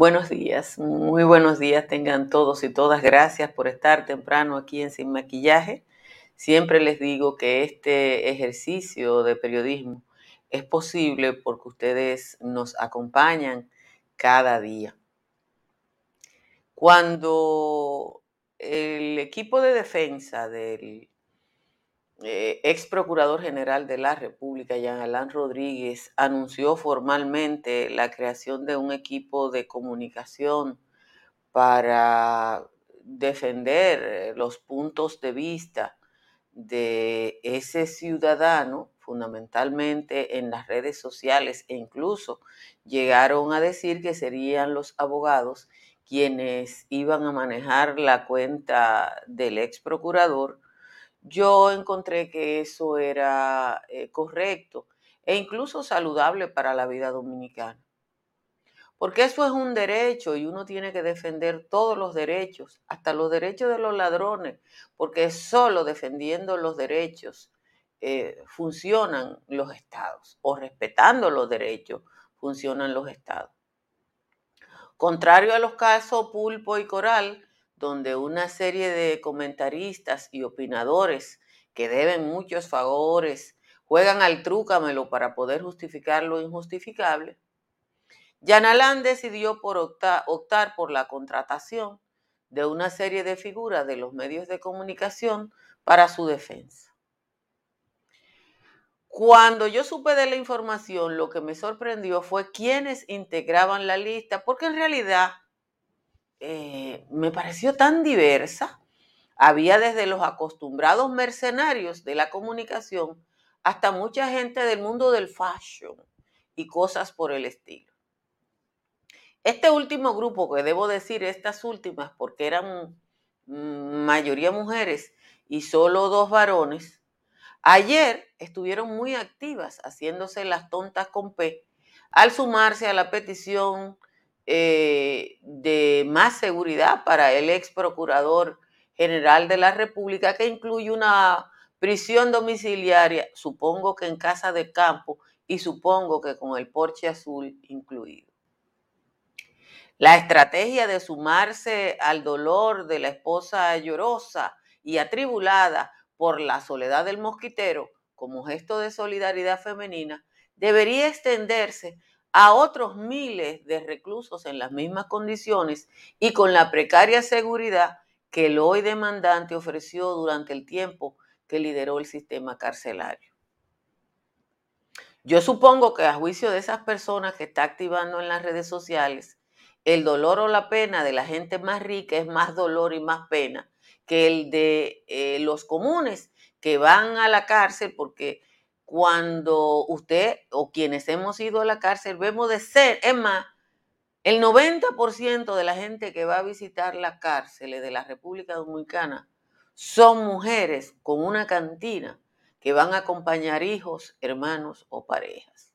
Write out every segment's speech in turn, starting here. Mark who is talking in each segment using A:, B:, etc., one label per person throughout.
A: Buenos días, muy buenos días tengan todos y todas. Gracias por estar temprano aquí en Sin Maquillaje. Siempre les digo que este ejercicio de periodismo es posible porque ustedes nos acompañan cada día. Cuando el equipo de defensa del eh, ex procurador general de la República, Jean Alain Rodríguez, anunció formalmente la creación de un equipo de comunicación para defender los puntos de vista de ese ciudadano, fundamentalmente en las redes sociales, e incluso llegaron a decir que serían los abogados quienes iban a manejar la cuenta del ex procurador yo encontré que eso era eh, correcto e incluso saludable para la vida dominicana. Porque eso es un derecho y uno tiene que defender todos los derechos, hasta los derechos de los ladrones, porque solo defendiendo los derechos eh, funcionan los estados, o respetando los derechos funcionan los estados. Contrario a los casos Pulpo y Coral, donde una serie de comentaristas y opinadores que deben muchos favores juegan al trúcamelo para poder justificar lo injustificable, Yanalán decidió por optar, optar por la contratación de una serie de figuras de los medios de comunicación para su defensa. Cuando yo supe de la información, lo que me sorprendió fue quienes integraban la lista, porque en realidad eh, me pareció tan diversa. Había desde los acostumbrados mercenarios de la comunicación hasta mucha gente del mundo del fashion y cosas por el estilo. Este último grupo, que debo decir estas últimas porque eran mayoría mujeres y solo dos varones, ayer estuvieron muy activas haciéndose las tontas con P al sumarse a la petición eh, de más seguridad para el ex procurador general de la República, que incluye una prisión domiciliaria, supongo que en casa de campo y supongo que con el porche azul incluido. La estrategia de sumarse al dolor de la esposa llorosa y atribulada por la soledad del mosquitero como gesto de solidaridad femenina debería extenderse a otros miles de reclusos en las mismas condiciones y con la precaria seguridad que el hoy demandante ofreció durante el tiempo que lideró el sistema carcelario. Yo supongo que a juicio de esas personas que está activando en las redes sociales, el dolor o la pena de la gente más rica es más dolor y más pena que el de eh, los comunes que van a la cárcel porque cuando usted o quienes hemos ido a la cárcel vemos de ser, es más, el 90% de la gente que va a visitar las cárceles de la República Dominicana son mujeres con una cantina que van a acompañar hijos, hermanos o parejas.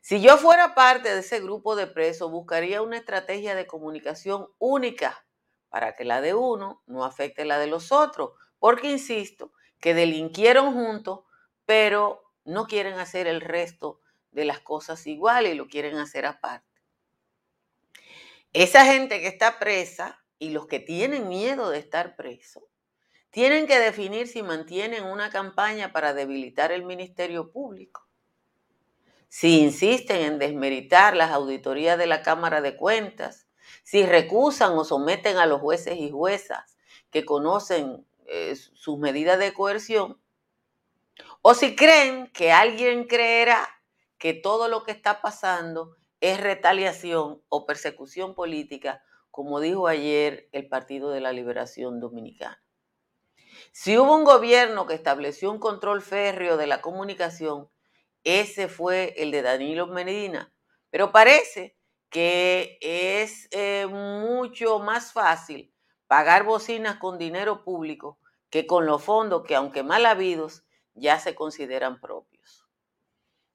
A: Si yo fuera parte de ese grupo de presos, buscaría una estrategia de comunicación única para que la de uno no afecte la de los otros, porque insisto, que delinquieron juntos pero no quieren hacer el resto de las cosas igual y lo quieren hacer aparte. Esa gente que está presa y los que tienen miedo de estar presos, tienen que definir si mantienen una campaña para debilitar el Ministerio Público. Si insisten en desmeritar las auditorías de la Cámara de Cuentas, si recusan o someten a los jueces y juezas que conocen eh, sus medidas de coerción, o si creen que alguien creerá que todo lo que está pasando es retaliación o persecución política, como dijo ayer el Partido de la Liberación Dominicana. Si hubo un gobierno que estableció un control férreo de la comunicación, ese fue el de Danilo Medina. Pero parece que es eh, mucho más fácil pagar bocinas con dinero público que con los fondos que, aunque mal habidos, ya se consideran propios.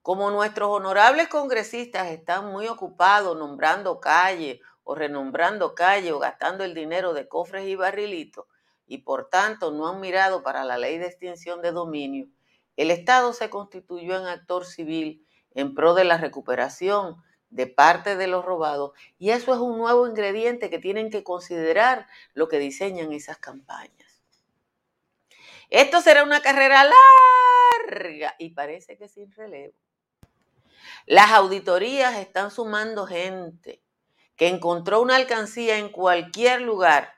A: Como nuestros honorables congresistas están muy ocupados nombrando calle o renombrando calle o gastando el dinero de cofres y barrilitos, y por tanto no han mirado para la ley de extinción de dominio, el Estado se constituyó en actor civil en pro de la recuperación de parte de los robados y eso es un nuevo ingrediente que tienen que considerar lo que diseñan esas campañas. Esto será una carrera larga y parece que sin relevo. Las auditorías están sumando gente que encontró una alcancía en cualquier lugar.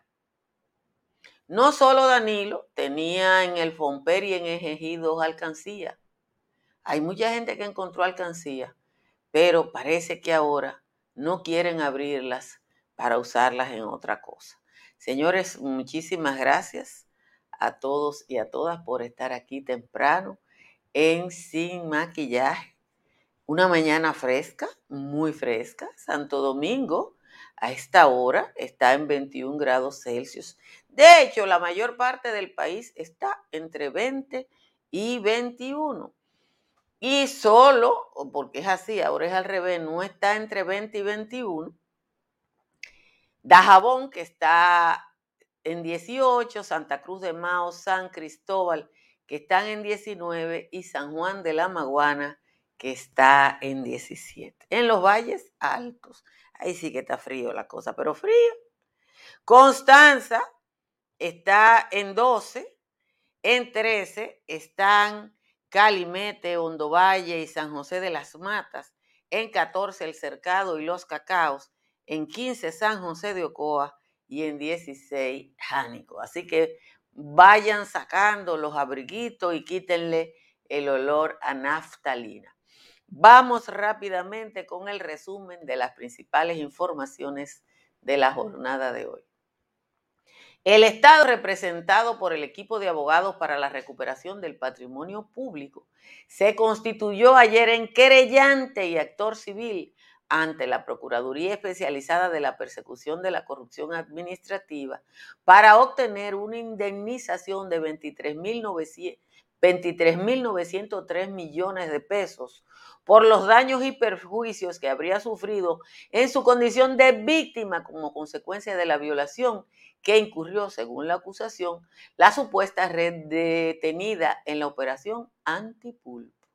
A: No solo Danilo tenía en el Fomper y en Ejejí dos alcancías. Hay mucha gente que encontró alcancías, pero parece que ahora no quieren abrirlas para usarlas en otra cosa. Señores, muchísimas gracias a todos y a todas por estar aquí temprano en Sin Maquillaje. Una mañana fresca, muy fresca. Santo Domingo a esta hora está en 21 grados Celsius. De hecho, la mayor parte del país está entre 20 y 21. Y solo, porque es así, ahora es al revés, no está entre 20 y 21. Dajabón, que está en 18, Santa Cruz de Mao, San Cristóbal, que están en 19, y San Juan de la Maguana, que está en 17. En los valles altos, ahí sí que está frío la cosa, pero frío. Constanza está en 12, en 13 están Calimete, Hondovalle y San José de las Matas, en 14 El Cercado y Los Cacaos, en 15 San José de Ocoa y en 16 Jánico. Así que vayan sacando los abriguitos y quítenle el olor a naftalina. Vamos rápidamente con el resumen de las principales informaciones de la jornada de hoy. El Estado, representado por el equipo de abogados para la recuperación del patrimonio público, se constituyó ayer en querellante y actor civil ante la Procuraduría Especializada de la Persecución de la Corrupción Administrativa para obtener una indemnización de 23.903 millones de pesos por los daños y perjuicios que habría sufrido en su condición de víctima como consecuencia de la violación que incurrió, según la acusación, la supuesta red detenida en la operación Antipulpo.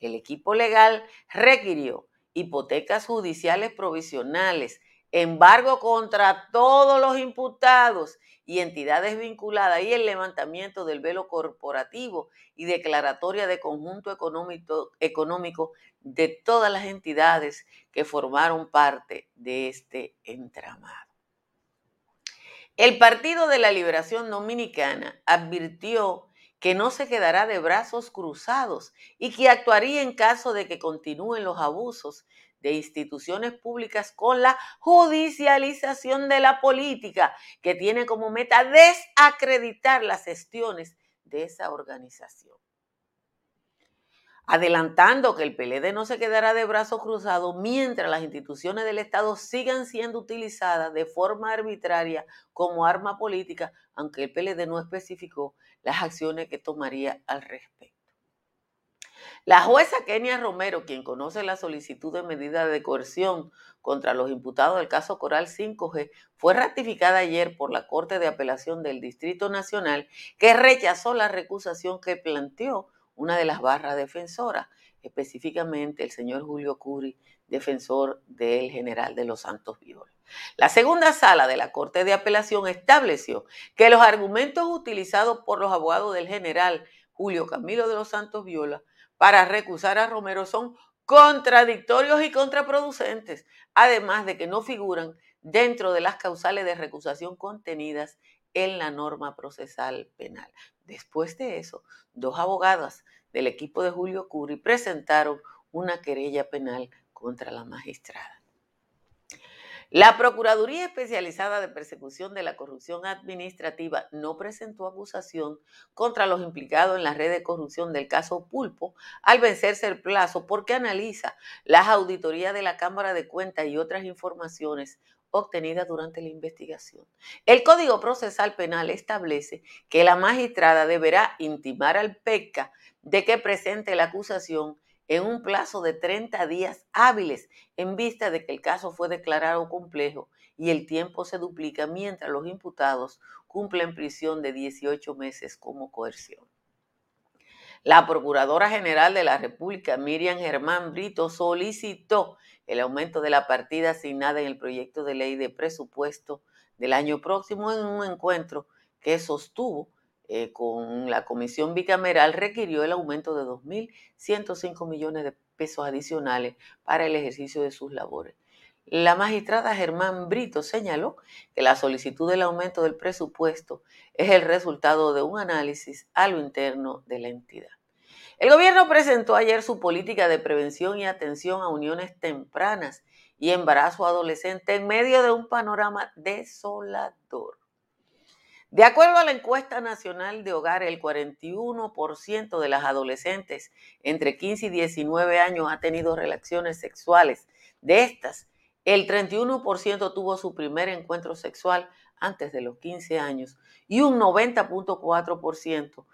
A: El equipo legal requirió hipotecas judiciales provisionales, embargo contra todos los imputados y entidades vinculadas y el levantamiento del velo corporativo y declaratoria de conjunto económico, económico de todas las entidades que formaron parte de este entramado. El Partido de la Liberación Dominicana advirtió que no se quedará de brazos cruzados y que actuaría en caso de que continúen los abusos de instituciones públicas con la judicialización de la política, que tiene como meta desacreditar las gestiones de esa organización. Adelantando que el PLD no se quedará de brazos cruzados mientras las instituciones del Estado sigan siendo utilizadas de forma arbitraria como arma política, aunque el PLD no especificó las acciones que tomaría al respecto. La jueza Kenia Romero, quien conoce la solicitud de medida de coerción contra los imputados del caso Coral 5G, fue ratificada ayer por la Corte de Apelación del Distrito Nacional, que rechazó la recusación que planteó una de las barras defensoras, específicamente el señor Julio Curi, defensor del general de los Santos Viola. La segunda sala de la Corte de Apelación estableció que los argumentos utilizados por los abogados del general Julio Camilo de los Santos Viola para recusar a Romero son contradictorios y contraproducentes, además de que no figuran dentro de las causales de recusación contenidas en la norma procesal penal. Después de eso, dos abogadas del equipo de Julio Curi presentaron una querella penal contra la magistrada. La Procuraduría Especializada de Persecución de la Corrupción Administrativa no presentó acusación contra los implicados en la red de corrupción del caso Pulpo al vencerse el plazo porque analiza las auditorías de la Cámara de Cuentas y otras informaciones obtenidas durante la investigación. El Código Procesal Penal establece que la magistrada deberá intimar al PECA de que presente la acusación en un plazo de 30 días hábiles en vista de que el caso fue declarado complejo y el tiempo se duplica mientras los imputados cumplen prisión de 18 meses como coerción. La Procuradora General de la República, Miriam Germán Brito, solicitó el aumento de la partida asignada en el proyecto de ley de presupuesto del año próximo en un encuentro que sostuvo eh, con la comisión bicameral requirió el aumento de 2.105 millones de pesos adicionales para el ejercicio de sus labores. La magistrada Germán Brito señaló que la solicitud del aumento del presupuesto es el resultado de un análisis a lo interno de la entidad. El gobierno presentó ayer su política de prevención y atención a uniones tempranas y embarazo adolescente en medio de un panorama desolador. De acuerdo a la encuesta nacional de hogar, el 41% de las adolescentes entre 15 y 19 años ha tenido relaciones sexuales. De estas, el 31% tuvo su primer encuentro sexual antes de los 15 años y un 90.4%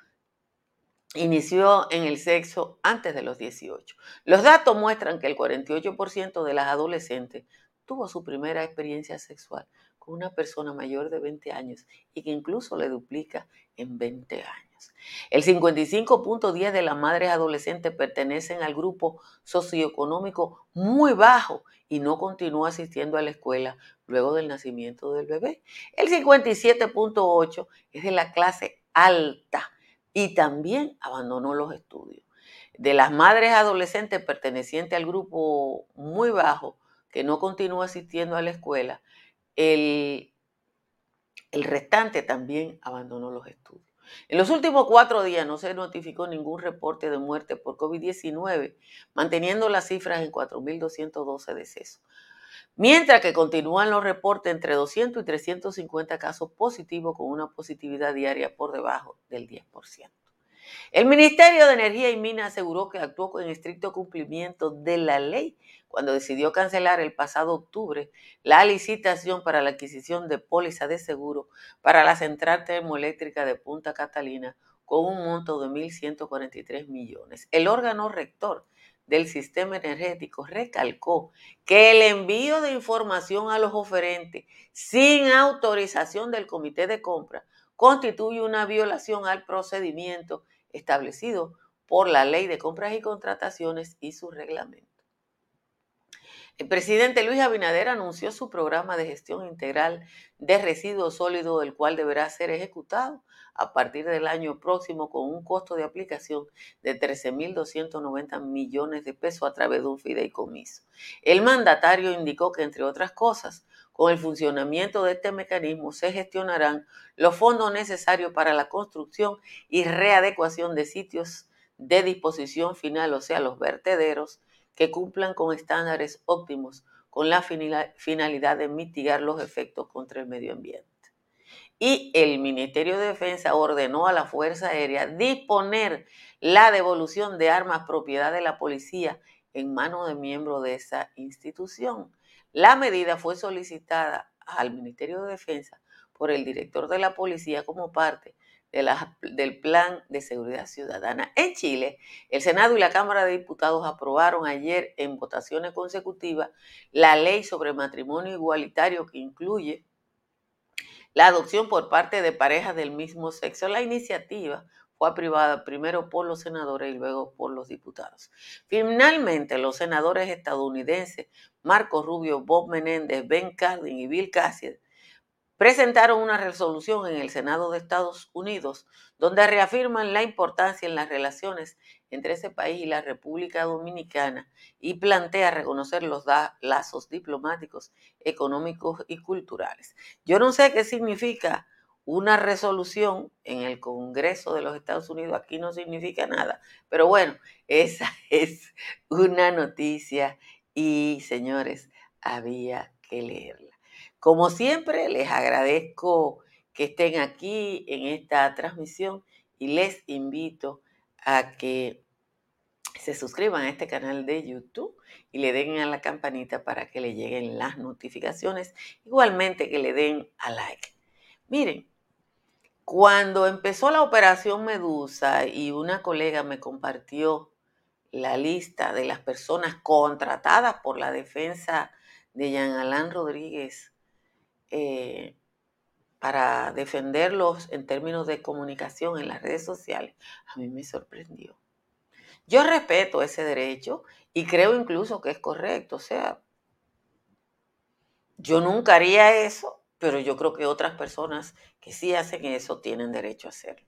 A: inició en el sexo antes de los 18. Los datos muestran que el 48% de las adolescentes tuvo su primera experiencia sexual una persona mayor de 20 años y que incluso le duplica en 20 años. El 55.10 de las madres adolescentes pertenecen al grupo socioeconómico muy bajo y no continúa asistiendo a la escuela luego del nacimiento del bebé. El 57.8 es de la clase alta y también abandonó los estudios. De las madres adolescentes pertenecientes al grupo muy bajo que no continúa asistiendo a la escuela, el, restante también abandonó los estudios. En los últimos cuatro días no se notificó ningún reporte de muerte por COVID-19, manteniendo las cifras en 4.212 decesos. Mientras que continúan los reportes entre 200 y 350 casos positivos con una positividad diaria por debajo del 10%. El Ministerio de Energía y Minas aseguró que actuó con estricto cumplimiento de la ley cuando decidió cancelar el pasado octubre la licitación para la adquisición de póliza de seguro para la central termoeléctrica de Punta Catalina con un monto de 1.143 millones. El órgano rector del sistema energético recalcó que el envío de información a los oferentes sin autorización del comité de compra constituye una violación al procedimiento establecido por la Ley de Compras y Contrataciones y su reglamento. El presidente Luis Abinader anunció su programa de gestión integral de residuos sólidos, el cual deberá ser ejecutado a partir del año próximo con un costo de aplicación de 13.290 millones de pesos a través de un fideicomiso. El mandatario indicó que, entre otras cosas, con el funcionamiento de este mecanismo se gestionarán los fondos necesarios para la construcción y readecuación de sitios de disposición final, o sea, los vertederos, que cumplan con estándares óptimos con la finalidad de mitigar los efectos contra el medio ambiente. Y el Ministerio de Defensa ordenó a la Fuerza Aérea disponer la devolución de armas propiedad de la policía en manos de miembros de esa institución. La medida fue solicitada al Ministerio de Defensa por el director de la policía como parte de del Plan de Seguridad Ciudadana. En Chile, el Senado y la Cámara de Diputados aprobaron ayer en votaciones consecutivas la ley sobre matrimonio igualitario que incluye la adopción por parte de parejas del mismo sexo. La iniciativa fue aprobada primero por los senadores y luego por los diputados. Finalmente, los senadores estadounidenses Marco Rubio, Bob Menéndez, Ben Cardin y Bill Cassidy presentaron una resolución en el Senado de Estados Unidos donde reafirman la importancia en las relaciones entre ese país y la República Dominicana y plantea reconocer los lazos diplomáticos, económicos y culturales. Yo no sé qué significa una resolución en el Congreso de los Estados Unidos, aquí no significa nada, pero bueno, esa es una noticia y señores, había que leerla. Como siempre, les agradezco que estén aquí en esta transmisión y les invito a que se suscriban a este canal de YouTube y le den a la campanita para que le lleguen las notificaciones. Igualmente que le den a like. Miren, cuando empezó la operación Medusa y una colega me compartió la lista de las personas contratadas por la defensa de Jean Alain Rodríguez eh, para defenderlos en términos de comunicación en las redes sociales, a mí me sorprendió. Yo respeto ese derecho y creo incluso que es correcto. O sea, yo nunca haría eso, pero yo creo que otras personas que sí hacen eso tienen derecho a hacerlo.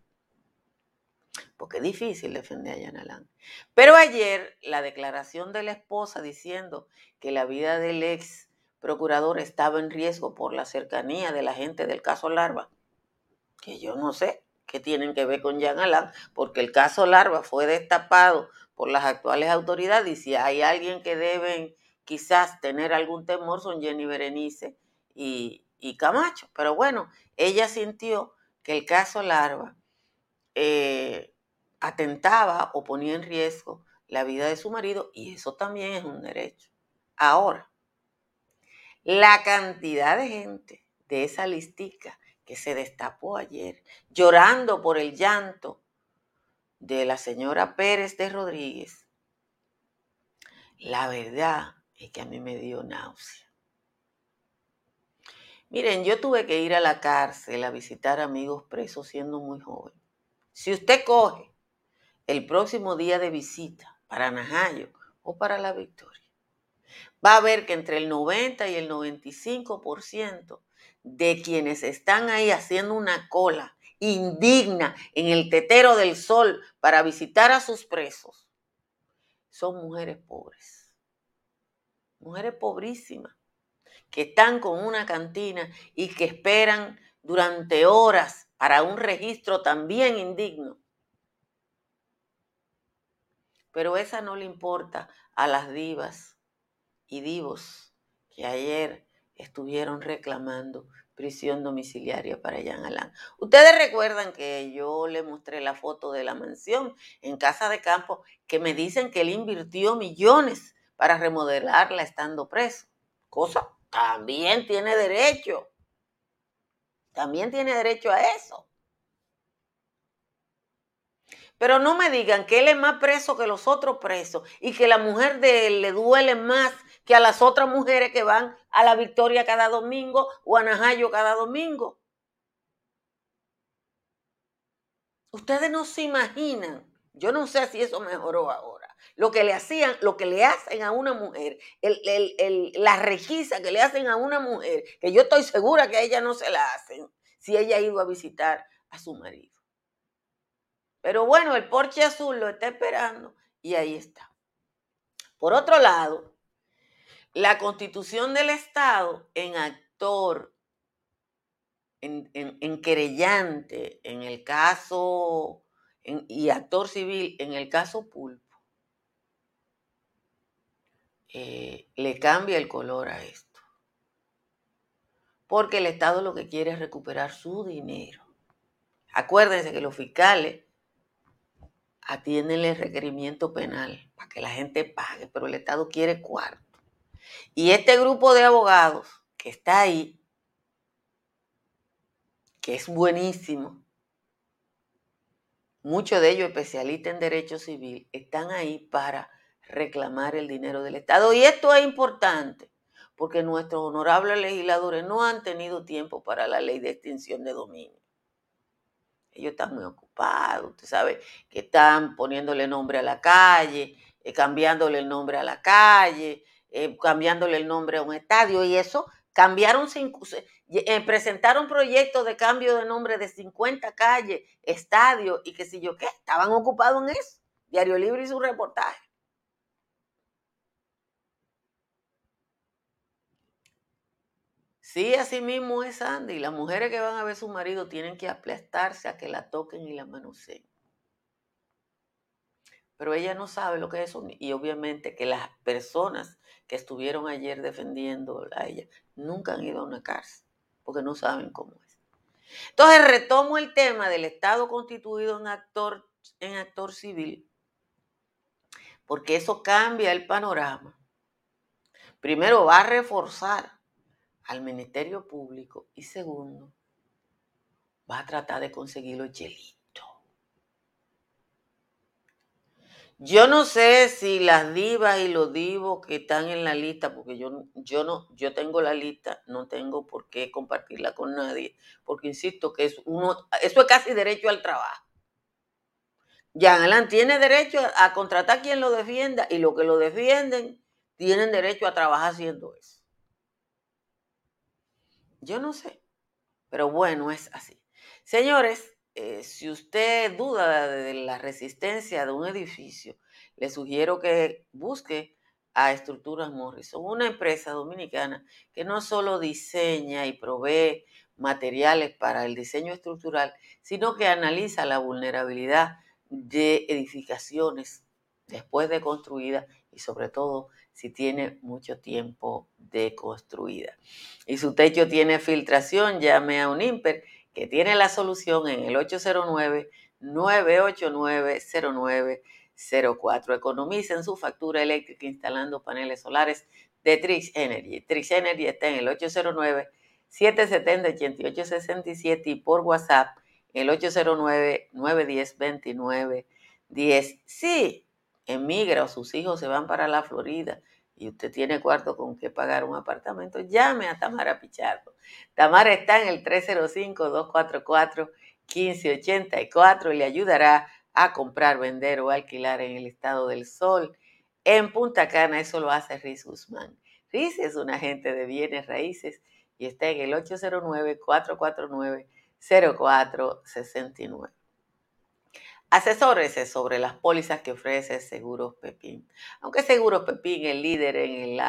A: Porque es difícil defender a Yanalán. Pero ayer la declaración de la esposa diciendo que la vida del ex procurador estaba en riesgo por la cercanía de la gente del caso Larva, que yo no sé qué tienen que ver con Jean Alain, porque el caso Larva fue destapado por las actuales autoridades y si hay alguien que deben quizás tener algún temor son Jenny Berenice y, Camacho. Pero bueno, ella sintió que el caso Larva eh, atentaba o ponía en riesgo la vida de su marido y eso también es un derecho. Ahora, la cantidad de gente de esa listica que se destapó ayer, llorando por el llanto de la señora Pérez de Rodríguez, la verdad es que a mí me dio náusea. Miren, yo tuve que ir a la cárcel a visitar amigos presos siendo muy joven. Si usted coge el próximo día de visita para Najayo o para La Victoria, va a ver que entre el 90 y el 95% de quienes están ahí haciendo una cola indigna en el tetero del sol para visitar a sus presos son mujeres pobres. Mujeres pobrísimas que están con una cantina y que esperan durante horas para un registro también indigno. Pero esa no le importa a las divas y divos que ayer estuvieron reclamando prisión domiciliaria para Jean Alain. Ustedes recuerdan que yo le mostré la foto de la mansión en Casa de Campo, que me dicen que él invirtió millones para remodelarla estando preso. Cosa, también tiene derecho. También tiene derecho a eso. Pero no me digan que él es más preso que los otros presos y que la mujer de él le duele más que a las otras mujeres que van a la Victoria cada domingo o a Najayo cada domingo. Ustedes no se imaginan, yo no sé si eso mejoró ahora, lo que le hacían, lo que le hacen a una mujer, la requisa que le hacen a una mujer, que yo estoy segura que a ella no se la hacen si ella ha ido a visitar a su marido. Pero bueno, el porche azul lo está esperando y ahí está. Por otro lado, la constitución del Estado en actor, en, querellante, en el caso, y actor civil en el caso Pulpo, eh, le cambia el color a esto. Porque el Estado lo que quiere es recuperar su dinero. Acuérdense que los fiscales atienden el requerimiento penal para que la gente pague, pero el Estado quiere cuarto. Y este grupo de abogados que está ahí, que es buenísimo, muchos de ellos especialistas en derecho civil, están ahí para reclamar el dinero del Estado. Y esto es importante porque nuestros honorables legisladores no han tenido tiempo para la ley de extinción de dominio. Ellos están muy ocupados, usted sabe que están poniéndole nombre a la calle, eh, cambiándole el nombre a la calle, eh, cambiándole el nombre a un estadio y eso, cambiaron, eh, presentaron proyectos de cambio de nombre de 50 calles, estadios y qué sé yo qué, estaban ocupados en eso. Diario Libre y su reportaje. Sí, así mismo es Andy. Las mujeres que van a ver a su marido tienen que aplastarse a que la toquen y la manoseen. Pero ella no sabe lo que es eso y obviamente que las personas que estuvieron ayer defendiendo a ella nunca han ido a una cárcel porque no saben cómo es. Entonces retomo el tema del Estado constituido en actor, en actor civil, porque eso cambia el panorama. Primero va a reforzar al Ministerio Público y segundo, va a tratar de conseguir los chelitos. Yo no sé si las divas y los divos que están en la lista, porque yo, yo no, yo tengo la lista, no tengo por qué compartirla con nadie, porque insisto que es uno, eso es casi derecho al trabajo. Alain tiene derecho a contratar quien lo defienda y los que lo defienden tienen derecho a trabajar haciendo eso. Yo no sé, pero bueno, es así. Señores, eh, si usted duda de la resistencia de un edificio, le sugiero que busque a Estructuras Morrison, una empresa dominicana que no solo diseña y provee materiales para el diseño estructural, sino que analiza la vulnerabilidad de edificaciones después de construidas y sobre todo si tiene mucho tiempo de construida. Y su techo tiene filtración, llame a un IMPER que tiene la solución en el 809-989-0904. Economicen su factura eléctrica instalando paneles solares de Trix Energy. Trix Energy está en el 809-770-8867 y por WhatsApp el 809-910-2910. Si emigra o sus hijos se van para la Florida y usted tiene cuarto con que pagar un apartamento, llame a Tamara Pichardo. Tamara está en el 305-244-1584 y le ayudará a comprar, vender o alquilar en el estado del sol. En Punta Cana eso lo hace Riz Guzmán. Riz es un agente de bienes raíces y está en el 809-449-0469. Asesórese sobre las pólizas que ofrece Seguros Pepín. Aunque Seguros Pepín, el líder en el,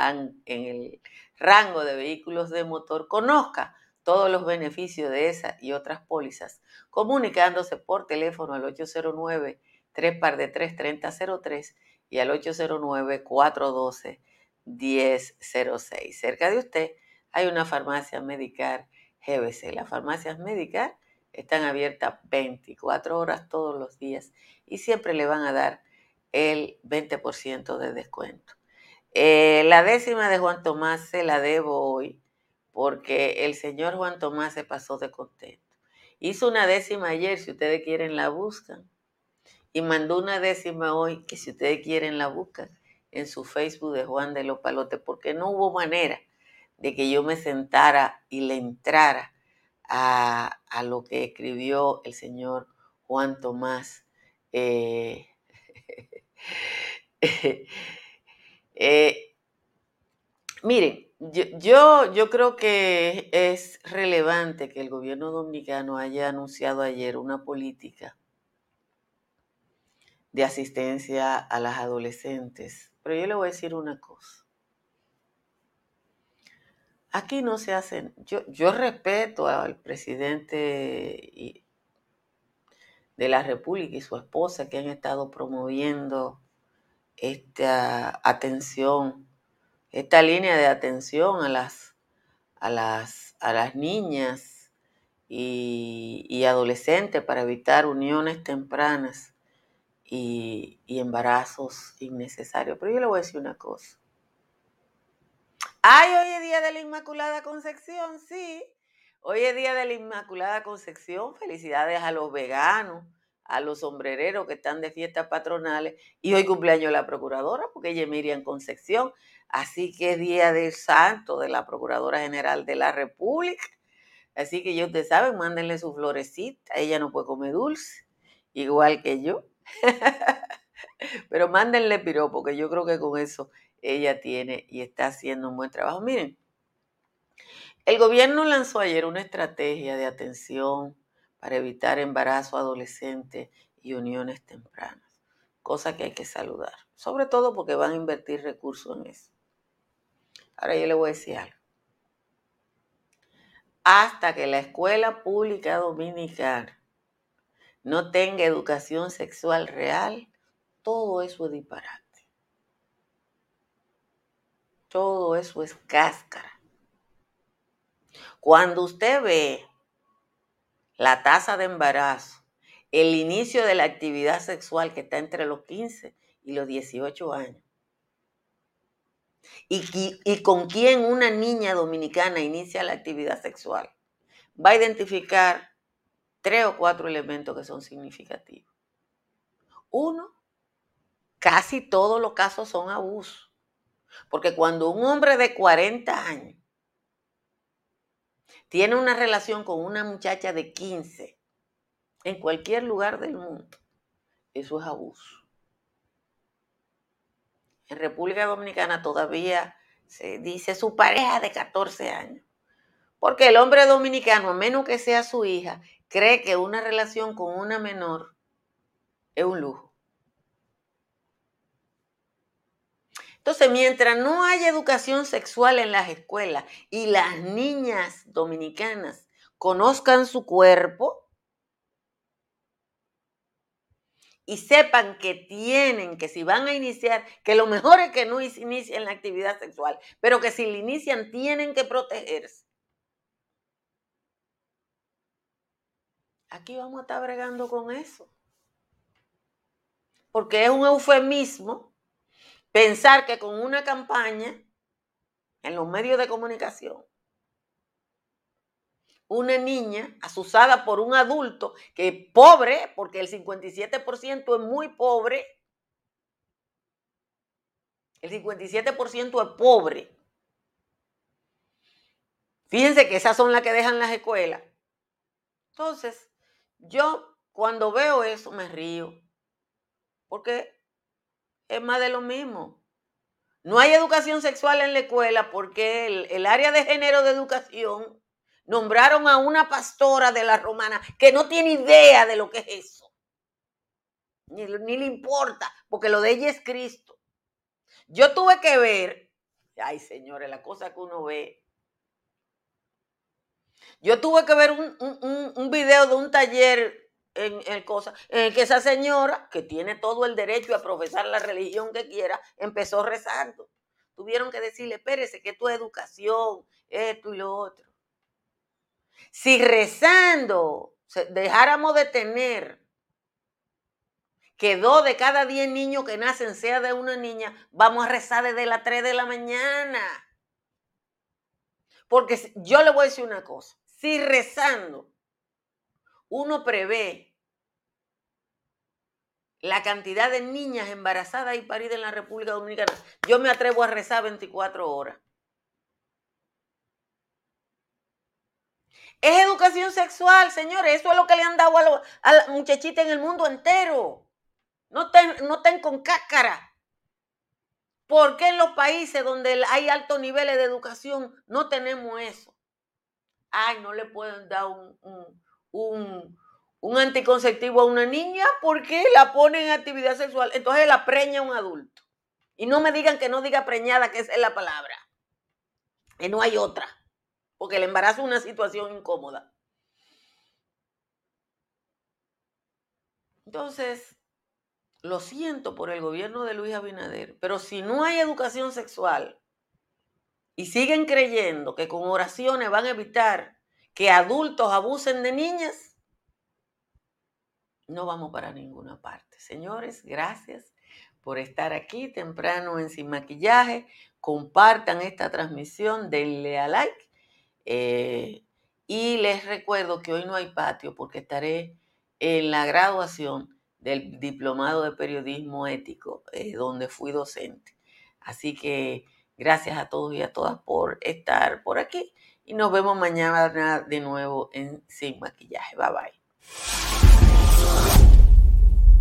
A: en el rango de vehículos de motor, conozca todos los beneficios de esa y otras pólizas, comunicándose por teléfono al 809 3 par de 3 3003 y al 809 412 1006. Cerca de usted hay una farmacia Medicar GBC. Las farmacias Medicar están abiertas 24 horas todos los días y siempre le van a dar el 20% de descuento. Eh, la décima de Juan Tomás se la debo hoy porque el señor Juan Tomás se pasó de contento. Hizo una décima ayer, si ustedes quieren la buscan. Y mandó una décima hoy, que si ustedes quieren la buscan, en su Facebook de Juan de los Palotes, porque no hubo manera de que yo me sentara y le entrara a, lo que escribió el señor Juan Tomás. Eh, eh, miren, yo, yo, creo que es relevante que el gobierno dominicano haya anunciado ayer una política de asistencia a las adolescentes. Pero yo le voy a decir una cosa. Aquí no se hacen, yo, yo respeto al presidente de la República y su esposa que han estado promoviendo esta atención, esta línea de atención a las, a las, a las niñas y, adolescentes para evitar uniones tempranas y embarazos innecesarios. Pero yo le voy a decir una cosa. Ay, hoy es día de la Inmaculada Concepción, sí. Hoy es día de la Inmaculada Concepción. Felicidades a los veganos, a los sombrereros que están de fiestas patronales. Y hoy cumpleaños la procuradora, porque ella es Miriam Concepción. Así que es día del santo de la Procuradora General de la República. Así que ya ustedes saben, mándenle su florecita. Ella no puede comer dulce, igual que yo. Pero mándenle piropo, porque yo creo que con eso ella tiene y está haciendo un buen trabajo. Miren, el gobierno lanzó ayer una estrategia de atención para evitar embarazo adolescente y uniones tempranas, cosa que hay que saludar, sobre todo porque van a invertir recursos en eso. Ahora yo le voy a decir algo. Hasta que la escuela pública dominicana no tenga educación sexual real, todo eso es disparate. Todo eso es cáscara. Cuando usted ve la tasa de embarazo, el inicio de la actividad sexual que está entre los 15 y los 18 años, y, con quién una niña dominicana inicia la actividad sexual, va a identificar tres o cuatro elementos que son significativos. Uno, casi todos los casos son abusos. Porque cuando un hombre de 40 años tiene una relación con una muchacha de 15 en cualquier lugar del mundo, eso es abuso. En República Dominicana todavía se dice su pareja de 14 años. Porque el hombre dominicano, a menos que sea su hija, cree que una relación con una menor es un lujo. Entonces, mientras no haya educación sexual en las escuelas y las niñas dominicanas conozcan su cuerpo y sepan que tienen, que si van a iniciar, que lo mejor es que no inicien la actividad sexual, pero que si la inician tienen que protegerse. Aquí vamos a estar bregando con eso. Porque es un eufemismo Pensar que con una campaña en los medios de comunicación, una niña asusada por un adulto que es pobre, porque el 57% es muy pobre, el 57% es pobre. Fíjense que esas son las que dejan las escuelas. Entonces, yo cuando veo eso me río, porque es más de lo mismo. No hay educación sexual en la escuela porque el, área de género de educación nombraron a una pastora de la romana que no tiene idea de lo que es eso. Ni, ni le importa, porque lo de ella es Cristo. Yo tuve que ver, ay señores, la cosa que uno ve. Yo tuve que ver un, un, un video de un taller en el cosa, que esa señora, que tiene todo el derecho a profesar la religión que quiera, empezó rezando. Tuvieron que decirle, espérese, que tu educación, esto y lo otro. Si rezando dejáramos de tener que dos de cada diez niños que nacen sea de una niña, vamos a rezar desde las 3 de la mañana. Porque yo le voy a decir una cosa, si rezando uno prevé la cantidad de niñas embarazadas y paridas en la República Dominicana, yo me atrevo a rezar 24 horas. Es educación sexual, señores. Eso es lo que le han dado a, la muchachita en el mundo entero. No estén, no con cáscara. ¿Por qué en los países donde hay altos niveles de educación no tenemos eso? Ay, no le pueden dar un, anticonceptivo a una niña porque la ponen en actividad sexual. Entonces la preña un adulto. Y no me digan que no diga preñada, que esa es la palabra. Que no hay otra. Porque el embarazo es una situación incómoda. Entonces, lo siento por el gobierno de Luis Abinader, pero si no hay educación sexual y siguen creyendo que con oraciones van a evitar que adultos abusen de niñas, no vamos para ninguna parte. Señores, gracias por estar aquí temprano en Sin Maquillaje. Compartan esta transmisión, denle a like. Eh, y les recuerdo que hoy no hay patio porque estaré en la graduación del Diplomado de Periodismo Ético, eh, donde fui docente. Así que gracias a todos y a todas por estar por aquí y nos vemos mañana de nuevo en Sin Maquillaje. Bye bye.